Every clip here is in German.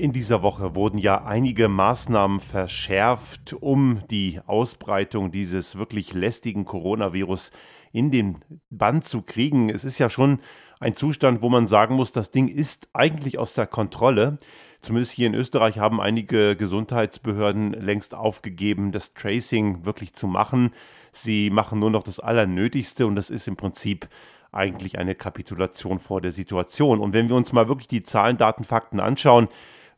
In dieser Woche wurden ja einige Maßnahmen verschärft, um die Ausbreitung dieses wirklich lästigen Coronavirus in den Band zu kriegen. Es ist ja schon ein Zustand, wo man sagen muss, das Ding ist eigentlich aus der Kontrolle. Zumindest hier in Österreich haben einige Gesundheitsbehörden längst aufgegeben, das Tracing wirklich zu machen. Sie machen nur noch das Allernötigste und das ist im Prinzip eigentlich eine Kapitulation vor der Situation. Und wenn wir uns mal wirklich die Zahlen, Daten, Fakten anschauen,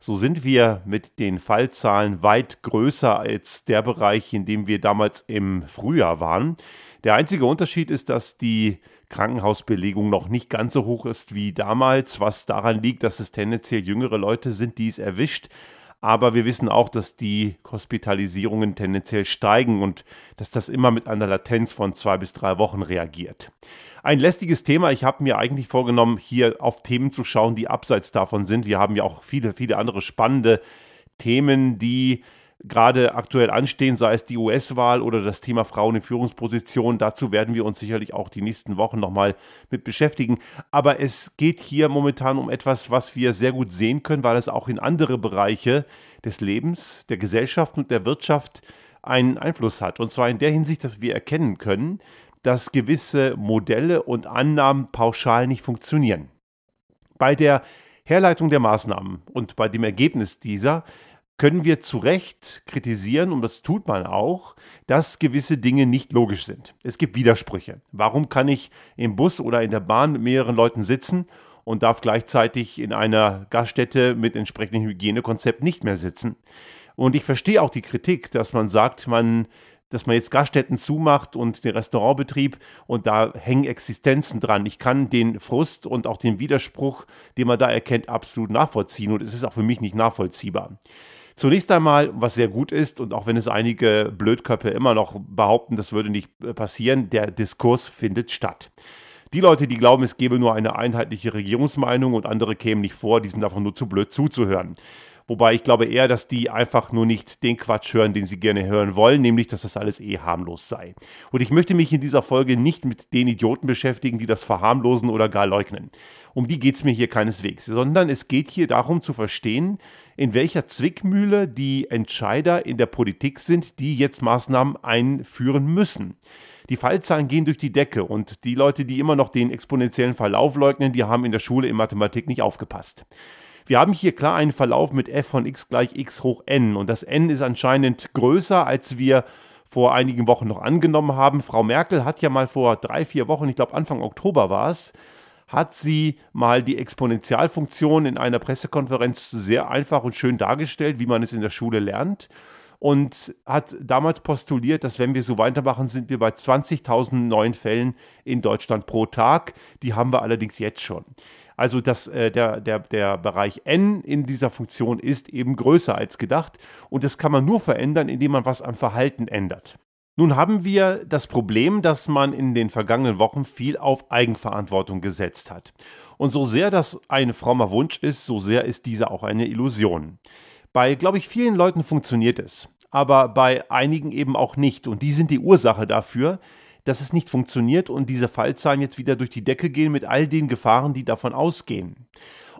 so sind wir mit den Fallzahlen weit größer als der Bereich, in dem wir damals im Frühjahr waren. Der einzige Unterschied ist, dass die Krankenhausbelegung noch nicht ganz so hoch ist wie damals, was daran liegt, dass es tendenziell jüngere Leute sind, die es erwischt. Aber wir wissen auch, dass die Hospitalisierungen tendenziell steigen und dass das immer mit einer Latenz von zwei bis drei Wochen reagiert. Ein lästiges Thema. Ich habe mir eigentlich vorgenommen, hier auf Themen zu schauen, die abseits davon sind. Wir haben ja auch viele, viele andere spannende Themen, die gerade aktuell anstehen, sei es die US-Wahl oder das Thema Frauen in Führungspositionen. Dazu werden wir uns sicherlich auch die nächsten Wochen nochmal mit beschäftigen. Aber es geht hier momentan um etwas, was wir sehr gut sehen können, weil es auch in andere Bereiche des Lebens, der Gesellschaft und der Wirtschaft einen Einfluss hat. Und zwar in der Hinsicht, dass wir erkennen können, dass gewisse Modelle und Annahmen pauschal nicht funktionieren. Bei der Herleitung der Maßnahmen und bei dem Ergebnis dieser können wir zu Recht kritisieren, und das tut man auch, dass gewisse Dinge nicht logisch sind. Es gibt Widersprüche. Warum kann ich im Bus oder in der Bahn mit mehreren Leuten sitzen und darf gleichzeitig in einer Gaststätte mit entsprechendem Hygienekonzept nicht mehr sitzen? Und ich verstehe auch die Kritik, dass man sagt, man dass man jetzt Gaststätten zumacht und den Restaurantbetrieb und da hängen Existenzen dran. Ich kann den Frust und auch den Widerspruch, den man da erkennt, absolut nachvollziehen und es ist auch für mich nicht nachvollziehbar. Zunächst einmal, was sehr gut ist, und auch wenn es einige Blödköpfe immer noch behaupten, das würde nicht äh, passieren, der Diskurs findet statt. Die Leute, die glauben, es gebe nur eine einheitliche Regierungsmeinung und andere kämen nicht vor, die sind einfach nur zu blöd zuzuhören. Wobei ich glaube eher, dass die einfach nur nicht den Quatsch hören, den sie gerne hören wollen, nämlich, dass das alles eh harmlos sei. Und ich möchte mich in dieser Folge nicht mit den Idioten beschäftigen, die das verharmlosen oder gar leugnen. Um die geht es mir hier keineswegs, sondern es geht hier darum zu verstehen, in welcher Zwickmühle die Entscheider in der Politik sind, die jetzt Maßnahmen einführen müssen. Die Fallzahlen gehen durch die Decke und die Leute, die immer noch den exponentiellen Verlauf leugnen, die haben in der Schule in Mathematik nicht aufgepasst. Wir haben hier klar einen Verlauf mit f von x gleich x hoch n und das n ist anscheinend größer, als wir vor einigen Wochen noch angenommen haben. Frau Merkel hat ja mal vor drei, vier Wochen, ich glaube Anfang Oktober war es, hat sie mal die Exponentialfunktion in einer Pressekonferenz sehr einfach und schön dargestellt, wie man es in der Schule lernt. Und hat damals postuliert, dass wenn wir so weitermachen, sind wir bei 20.000 neuen Fällen in Deutschland pro Tag. Die haben wir allerdings jetzt schon. Also das, äh, der, der, der Bereich n in dieser Funktion ist eben größer als gedacht und das kann man nur verändern, indem man was am Verhalten ändert. Nun haben wir das Problem, dass man in den vergangenen Wochen viel auf Eigenverantwortung gesetzt hat. Und so sehr das ein frommer Wunsch ist, so sehr ist dieser auch eine Illusion. Bei, glaube ich, vielen Leuten funktioniert es, aber bei einigen eben auch nicht. Und die sind die Ursache dafür, dass es nicht funktioniert und diese Fallzahlen jetzt wieder durch die Decke gehen mit all den Gefahren, die davon ausgehen.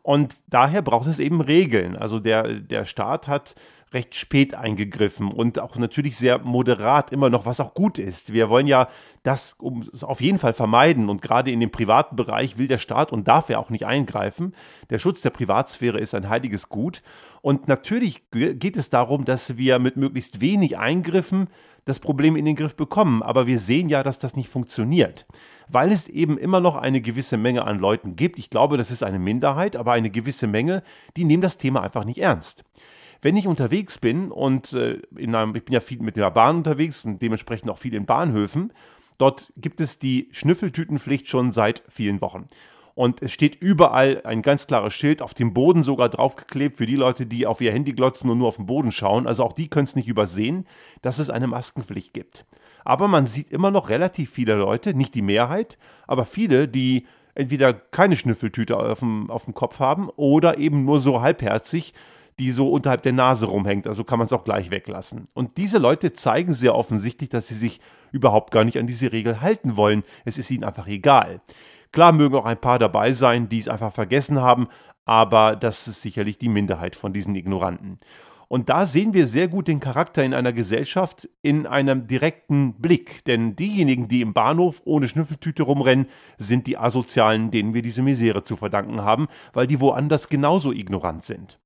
Und daher braucht es eben Regeln. Also der, der Staat hat recht spät eingegriffen und auch natürlich sehr moderat immer noch, was auch gut ist. Wir wollen ja das um, auf jeden Fall vermeiden und gerade in dem privaten Bereich will der Staat und darf er auch nicht eingreifen. Der Schutz der Privatsphäre ist ein heiliges Gut und natürlich geht es darum, dass wir mit möglichst wenig Eingriffen das Problem in den Griff bekommen. Aber wir sehen ja, dass das nicht funktioniert, weil es eben immer noch eine gewisse Menge an Leuten gibt. Ich glaube, das ist eine Minderheit, aber eine gewisse Menge, die nehmen das Thema einfach nicht ernst. Wenn ich unterwegs bin und äh, in einem, ich bin ja viel mit der Bahn unterwegs und dementsprechend auch viel in Bahnhöfen, dort gibt es die Schnüffeltütenpflicht schon seit vielen Wochen. Und es steht überall ein ganz klares Schild, auf dem Boden sogar draufgeklebt für die Leute, die auf ihr Handy glotzen und nur auf den Boden schauen. Also auch die können es nicht übersehen, dass es eine Maskenpflicht gibt. Aber man sieht immer noch relativ viele Leute, nicht die Mehrheit, aber viele, die entweder keine Schnüffeltüte auf dem, auf dem Kopf haben oder eben nur so halbherzig die so unterhalb der Nase rumhängt. Also kann man es auch gleich weglassen. Und diese Leute zeigen sehr offensichtlich, dass sie sich überhaupt gar nicht an diese Regel halten wollen. Es ist ihnen einfach egal. Klar mögen auch ein paar dabei sein, die es einfach vergessen haben, aber das ist sicherlich die Minderheit von diesen Ignoranten. Und da sehen wir sehr gut den Charakter in einer Gesellschaft in einem direkten Blick. Denn diejenigen, die im Bahnhof ohne Schnüffeltüte rumrennen, sind die Asozialen, denen wir diese Misere zu verdanken haben, weil die woanders genauso ignorant sind.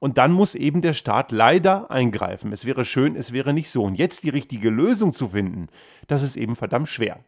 Und dann muss eben der Staat leider eingreifen. Es wäre schön, es wäre nicht so. Und jetzt die richtige Lösung zu finden, das ist eben verdammt schwer.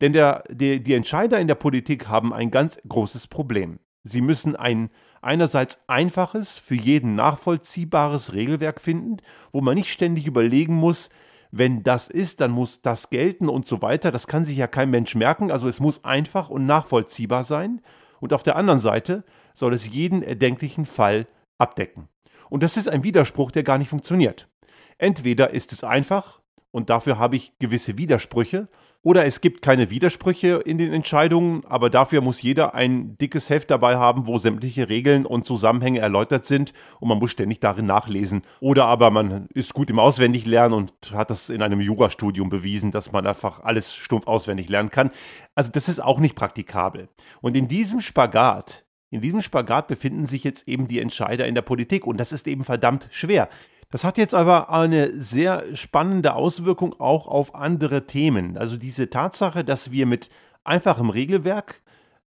Denn der, die, die Entscheider in der Politik haben ein ganz großes Problem. Sie müssen ein einerseits einfaches, für jeden nachvollziehbares Regelwerk finden, wo man nicht ständig überlegen muss, wenn das ist, dann muss das gelten und so weiter. Das kann sich ja kein Mensch merken. Also es muss einfach und nachvollziehbar sein. Und auf der anderen Seite soll es jeden erdenklichen Fall abdecken. Und das ist ein Widerspruch, der gar nicht funktioniert. Entweder ist es einfach und dafür habe ich gewisse Widersprüche, oder es gibt keine Widersprüche in den Entscheidungen, aber dafür muss jeder ein dickes Heft dabei haben, wo sämtliche Regeln und Zusammenhänge erläutert sind und man muss ständig darin nachlesen. Oder aber man ist gut im Auswendiglernen und hat das in einem Jurastudium bewiesen, dass man einfach alles stumpf auswendig lernen kann. Also das ist auch nicht praktikabel. Und in diesem Spagat, in diesem Spagat befinden sich jetzt eben die Entscheider in der Politik und das ist eben verdammt schwer. Das hat jetzt aber eine sehr spannende Auswirkung auch auf andere Themen. Also diese Tatsache, dass wir mit einfachem Regelwerk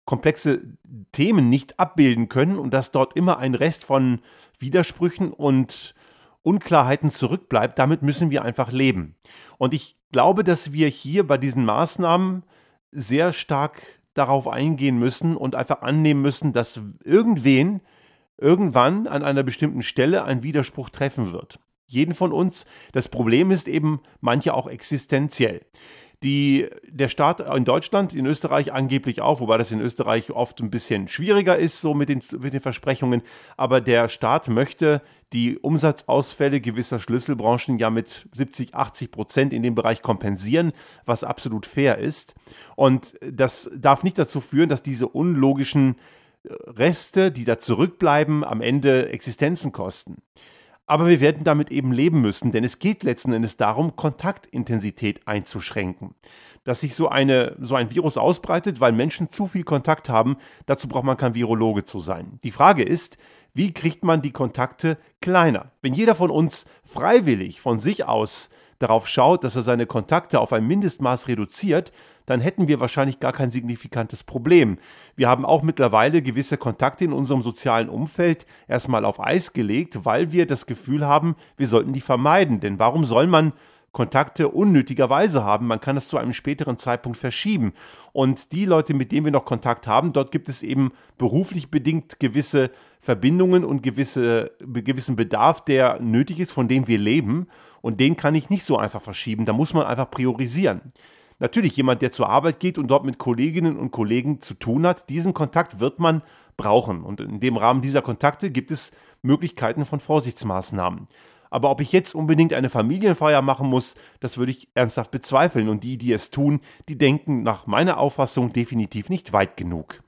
komplexe Themen nicht abbilden können und dass dort immer ein Rest von Widersprüchen und Unklarheiten zurückbleibt, damit müssen wir einfach leben. Und ich glaube, dass wir hier bei diesen Maßnahmen sehr stark darauf eingehen müssen und einfach annehmen müssen, dass irgendwen irgendwann an einer bestimmten Stelle ein Widerspruch treffen wird. Jeden von uns. Das Problem ist eben manche auch existenziell. Die, der Staat in Deutschland, in Österreich angeblich auch, wobei das in Österreich oft ein bisschen schwieriger ist, so mit den, mit den Versprechungen. Aber der Staat möchte die Umsatzausfälle gewisser Schlüsselbranchen ja mit 70, 80 Prozent in dem Bereich kompensieren, was absolut fair ist. Und das darf nicht dazu führen, dass diese unlogischen Reste, die da zurückbleiben, am Ende Existenzen kosten. Aber wir werden damit eben leben müssen, denn es geht letzten Endes darum, Kontaktintensität einzuschränken. Dass sich so, eine, so ein Virus ausbreitet, weil Menschen zu viel Kontakt haben, dazu braucht man kein Virologe zu sein. Die Frage ist, wie kriegt man die Kontakte kleiner? Wenn jeder von uns freiwillig von sich aus darauf schaut, dass er seine Kontakte auf ein Mindestmaß reduziert, dann hätten wir wahrscheinlich gar kein signifikantes Problem. Wir haben auch mittlerweile gewisse Kontakte in unserem sozialen Umfeld erstmal auf Eis gelegt, weil wir das Gefühl haben, wir sollten die vermeiden. Denn warum soll man Kontakte unnötigerweise haben. Man kann es zu einem späteren Zeitpunkt verschieben. Und die Leute, mit denen wir noch Kontakt haben, dort gibt es eben beruflich bedingt gewisse Verbindungen und gewisse, gewissen Bedarf, der nötig ist, von dem wir leben. Und den kann ich nicht so einfach verschieben. Da muss man einfach priorisieren. Natürlich, jemand, der zur Arbeit geht und dort mit Kolleginnen und Kollegen zu tun hat, diesen Kontakt wird man brauchen. Und in dem Rahmen dieser Kontakte gibt es Möglichkeiten von Vorsichtsmaßnahmen. Aber ob ich jetzt unbedingt eine Familienfeier machen muss, das würde ich ernsthaft bezweifeln. Und die, die es tun, die denken nach meiner Auffassung definitiv nicht weit genug.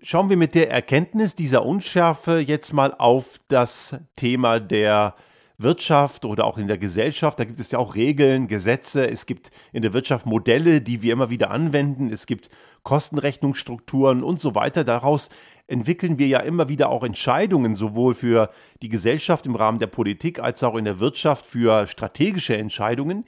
Schauen wir mit der Erkenntnis dieser Unschärfe jetzt mal auf das Thema der Wirtschaft oder auch in der Gesellschaft. Da gibt es ja auch Regeln, Gesetze. Es gibt in der Wirtschaft Modelle, die wir immer wieder anwenden. Es gibt Kostenrechnungsstrukturen und so weiter. Daraus entwickeln wir ja immer wieder auch Entscheidungen, sowohl für die Gesellschaft im Rahmen der Politik als auch in der Wirtschaft für strategische Entscheidungen.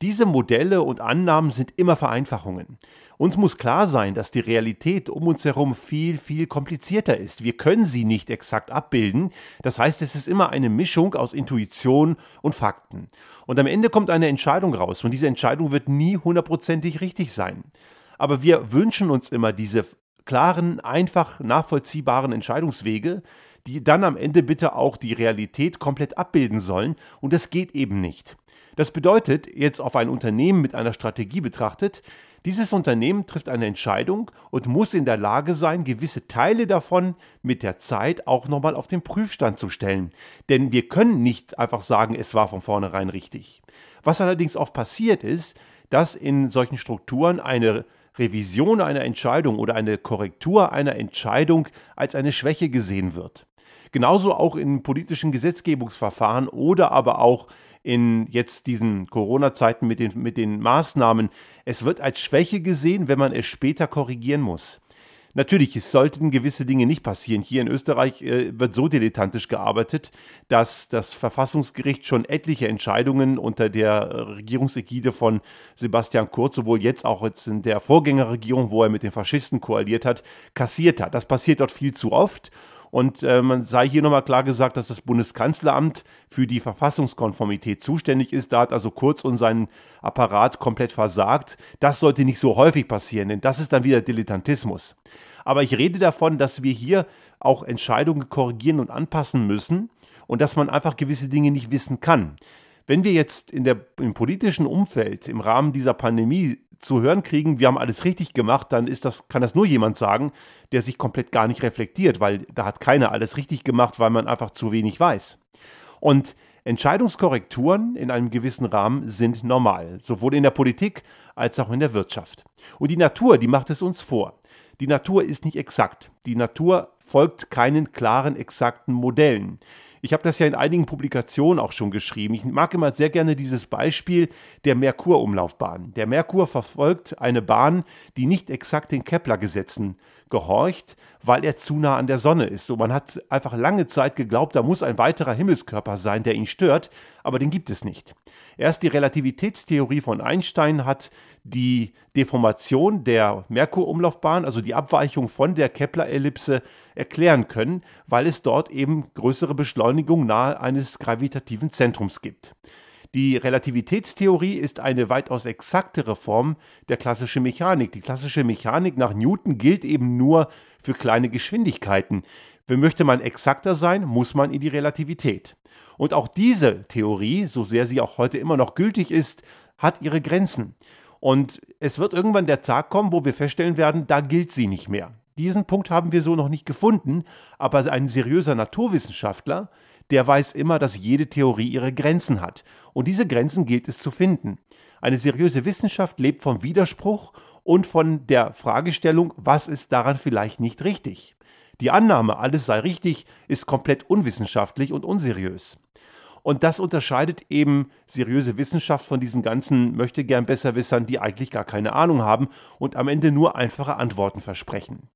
Diese Modelle und Annahmen sind immer Vereinfachungen. Uns muss klar sein, dass die Realität um uns herum viel, viel komplizierter ist. Wir können sie nicht exakt abbilden. Das heißt, es ist immer eine Mischung aus Intuition und Fakten. Und am Ende kommt eine Entscheidung raus und diese Entscheidung wird nie hundertprozentig richtig sein. Aber wir wünschen uns immer diese klaren, einfach nachvollziehbaren Entscheidungswege, die dann am Ende bitte auch die Realität komplett abbilden sollen. Und das geht eben nicht. Das bedeutet, jetzt auf ein Unternehmen mit einer Strategie betrachtet, dieses Unternehmen trifft eine Entscheidung und muss in der Lage sein, gewisse Teile davon mit der Zeit auch nochmal auf den Prüfstand zu stellen. Denn wir können nicht einfach sagen, es war von vornherein richtig. Was allerdings oft passiert ist, dass in solchen Strukturen eine Revision einer Entscheidung oder eine Korrektur einer Entscheidung als eine Schwäche gesehen wird. Genauso auch in politischen Gesetzgebungsverfahren oder aber auch in jetzt diesen Corona-Zeiten mit den, mit den Maßnahmen. Es wird als Schwäche gesehen, wenn man es später korrigieren muss. Natürlich, es sollten gewisse Dinge nicht passieren. Hier in Österreich äh, wird so dilettantisch gearbeitet, dass das Verfassungsgericht schon etliche Entscheidungen unter der Regierungsägide von Sebastian Kurz, sowohl jetzt auch jetzt in der Vorgängerregierung, wo er mit den Faschisten koaliert hat, kassiert hat. Das passiert dort viel zu oft. Und äh, man sei hier nochmal klar gesagt, dass das Bundeskanzleramt für die Verfassungskonformität zuständig ist. Da hat also Kurz und sein Apparat komplett versagt. Das sollte nicht so häufig passieren, denn das ist dann wieder Dilettantismus. Aber ich rede davon, dass wir hier auch Entscheidungen korrigieren und anpassen müssen und dass man einfach gewisse Dinge nicht wissen kann. Wenn wir jetzt in der, im politischen Umfeld im Rahmen dieser Pandemie zu hören kriegen, wir haben alles richtig gemacht, dann ist das, kann das nur jemand sagen, der sich komplett gar nicht reflektiert, weil da hat keiner alles richtig gemacht, weil man einfach zu wenig weiß. Und Entscheidungskorrekturen in einem gewissen Rahmen sind normal, sowohl in der Politik als auch in der Wirtschaft. Und die Natur, die macht es uns vor. Die Natur ist nicht exakt. Die Natur folgt keinen klaren, exakten Modellen. Ich habe das ja in einigen Publikationen auch schon geschrieben. Ich mag immer sehr gerne dieses Beispiel der Merkur-Umlaufbahn. Der Merkur verfolgt eine Bahn, die nicht exakt den Kepler-Gesetzen gehorcht, weil er zu nah an der Sonne ist. So, man hat einfach lange Zeit geglaubt, da muss ein weiterer Himmelskörper sein, der ihn stört, aber den gibt es nicht. Erst die Relativitätstheorie von Einstein hat die Deformation der Merkurumlaufbahn, also die Abweichung von der Kepler-Ellipse, erklären können, weil es dort eben größere Beschleunigung nahe eines gravitativen Zentrums gibt. Die Relativitätstheorie ist eine weitaus exaktere Form der klassischen Mechanik. Die klassische Mechanik nach Newton gilt eben nur für kleine Geschwindigkeiten. Wenn möchte man exakter sein, muss man in die Relativität. Und auch diese Theorie, so sehr sie auch heute immer noch gültig ist, hat ihre Grenzen. Und es wird irgendwann der Tag kommen, wo wir feststellen werden, da gilt sie nicht mehr. Diesen Punkt haben wir so noch nicht gefunden, aber ein seriöser Naturwissenschaftler, der weiß immer, dass jede Theorie ihre Grenzen hat. Und diese Grenzen gilt es zu finden. Eine seriöse Wissenschaft lebt vom Widerspruch und von der Fragestellung, was ist daran vielleicht nicht richtig. Die Annahme, alles sei richtig, ist komplett unwissenschaftlich und unseriös. Und das unterscheidet eben seriöse Wissenschaft von diesen ganzen möchte gern Besserwissern, die eigentlich gar keine Ahnung haben und am Ende nur einfache Antworten versprechen.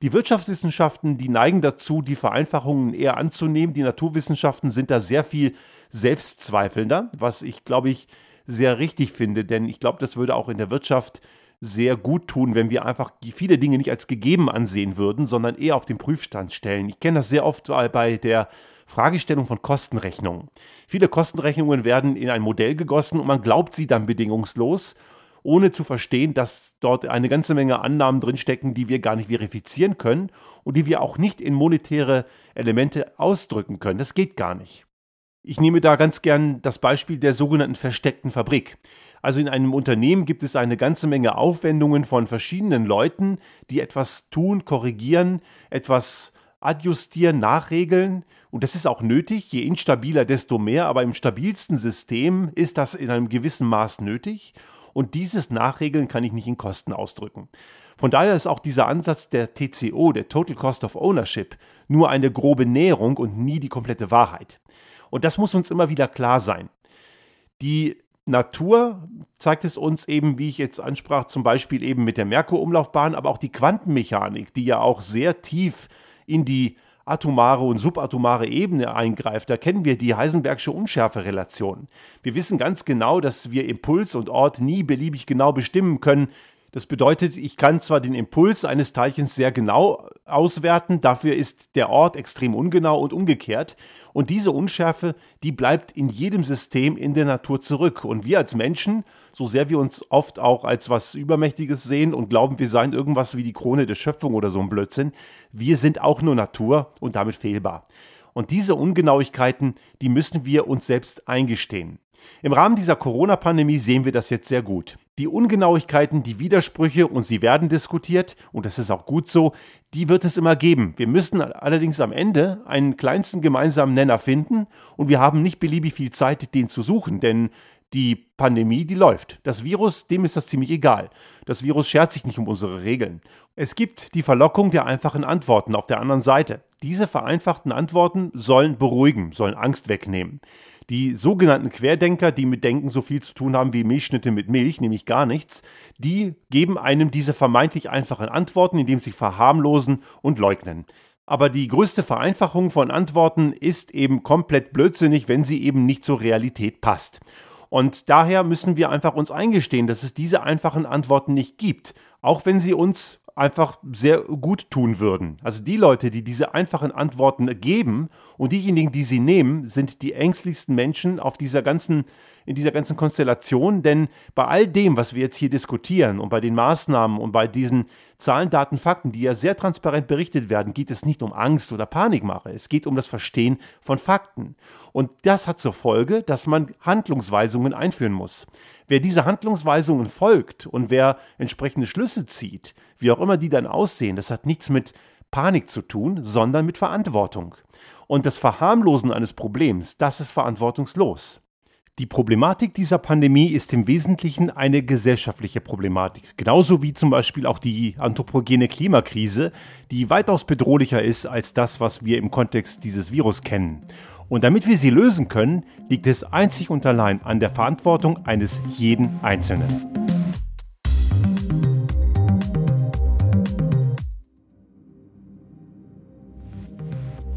Die Wirtschaftswissenschaften, die neigen dazu, die Vereinfachungen eher anzunehmen. Die Naturwissenschaften sind da sehr viel selbstzweifelnder, was ich, glaube ich, sehr richtig finde, denn ich glaube, das würde auch in der Wirtschaft sehr gut tun, wenn wir einfach viele Dinge nicht als gegeben ansehen würden, sondern eher auf den Prüfstand stellen. Ich kenne das sehr oft bei der Fragestellung von Kostenrechnungen. Viele Kostenrechnungen werden in ein Modell gegossen und man glaubt sie dann bedingungslos, ohne zu verstehen, dass dort eine ganze Menge Annahmen drinstecken, die wir gar nicht verifizieren können und die wir auch nicht in monetäre Elemente ausdrücken können. Das geht gar nicht. Ich nehme da ganz gern das Beispiel der sogenannten versteckten Fabrik. Also in einem Unternehmen gibt es eine ganze Menge Aufwendungen von verschiedenen Leuten, die etwas tun, korrigieren, etwas adjustieren, nachregeln. Und das ist auch nötig. Je instabiler, desto mehr. Aber im stabilsten System ist das in einem gewissen Maß nötig. Und dieses Nachregeln kann ich nicht in Kosten ausdrücken. Von daher ist auch dieser Ansatz der TCO, der Total Cost of Ownership, nur eine grobe Näherung und nie die komplette Wahrheit. Und das muss uns immer wieder klar sein. Die Natur zeigt es uns eben, wie ich jetzt ansprach, zum Beispiel eben mit der Merkur-Umlaufbahn, aber auch die Quantenmechanik, die ja auch sehr tief in die atomare und subatomare Ebene eingreift, da kennen wir die Heisenbergsche Unschärferelation. Wir wissen ganz genau, dass wir Impuls und Ort nie beliebig genau bestimmen können, das bedeutet, ich kann zwar den Impuls eines Teilchens sehr genau auswerten, dafür ist der Ort extrem ungenau und umgekehrt. Und diese Unschärfe, die bleibt in jedem System in der Natur zurück. Und wir als Menschen, so sehr wir uns oft auch als was Übermächtiges sehen und glauben, wir seien irgendwas wie die Krone der Schöpfung oder so ein Blödsinn, wir sind auch nur Natur und damit fehlbar. Und diese Ungenauigkeiten, die müssen wir uns selbst eingestehen. Im Rahmen dieser Corona-Pandemie sehen wir das jetzt sehr gut. Die Ungenauigkeiten, die Widersprüche, und sie werden diskutiert, und das ist auch gut so, die wird es immer geben. Wir müssen allerdings am Ende einen kleinsten gemeinsamen Nenner finden, und wir haben nicht beliebig viel Zeit, den zu suchen, denn die Pandemie, die läuft. Das Virus, dem ist das ziemlich egal. Das Virus schert sich nicht um unsere Regeln. Es gibt die Verlockung der einfachen Antworten auf der anderen Seite. Diese vereinfachten Antworten sollen beruhigen, sollen Angst wegnehmen. Die sogenannten Querdenker, die mit Denken so viel zu tun haben wie Milchschnitte mit Milch, nämlich gar nichts, die geben einem diese vermeintlich einfachen Antworten, indem sie verharmlosen und leugnen. Aber die größte Vereinfachung von Antworten ist eben komplett blödsinnig, wenn sie eben nicht zur Realität passt. Und daher müssen wir einfach uns eingestehen, dass es diese einfachen Antworten nicht gibt, auch wenn sie uns einfach sehr gut tun würden. Also die Leute, die diese einfachen Antworten geben und diejenigen, die sie nehmen, sind die ängstlichsten Menschen auf dieser ganzen, in dieser ganzen Konstellation. Denn bei all dem, was wir jetzt hier diskutieren und bei den Maßnahmen und bei diesen Zahlen, Daten, Fakten, die ja sehr transparent berichtet werden, geht es nicht um Angst oder Panikmache. Es geht um das Verstehen von Fakten. Und das hat zur Folge, dass man Handlungsweisungen einführen muss. Wer diese Handlungsweisungen folgt und wer entsprechende Schlüsse zieht, wie auch immer die dann aussehen, das hat nichts mit Panik zu tun, sondern mit Verantwortung. Und das Verharmlosen eines Problems, das ist verantwortungslos. Die Problematik dieser Pandemie ist im Wesentlichen eine gesellschaftliche Problematik, genauso wie zum Beispiel auch die anthropogene Klimakrise, die weitaus bedrohlicher ist als das, was wir im Kontext dieses Virus kennen. Und damit wir sie lösen können, liegt es einzig und allein an der Verantwortung eines jeden Einzelnen.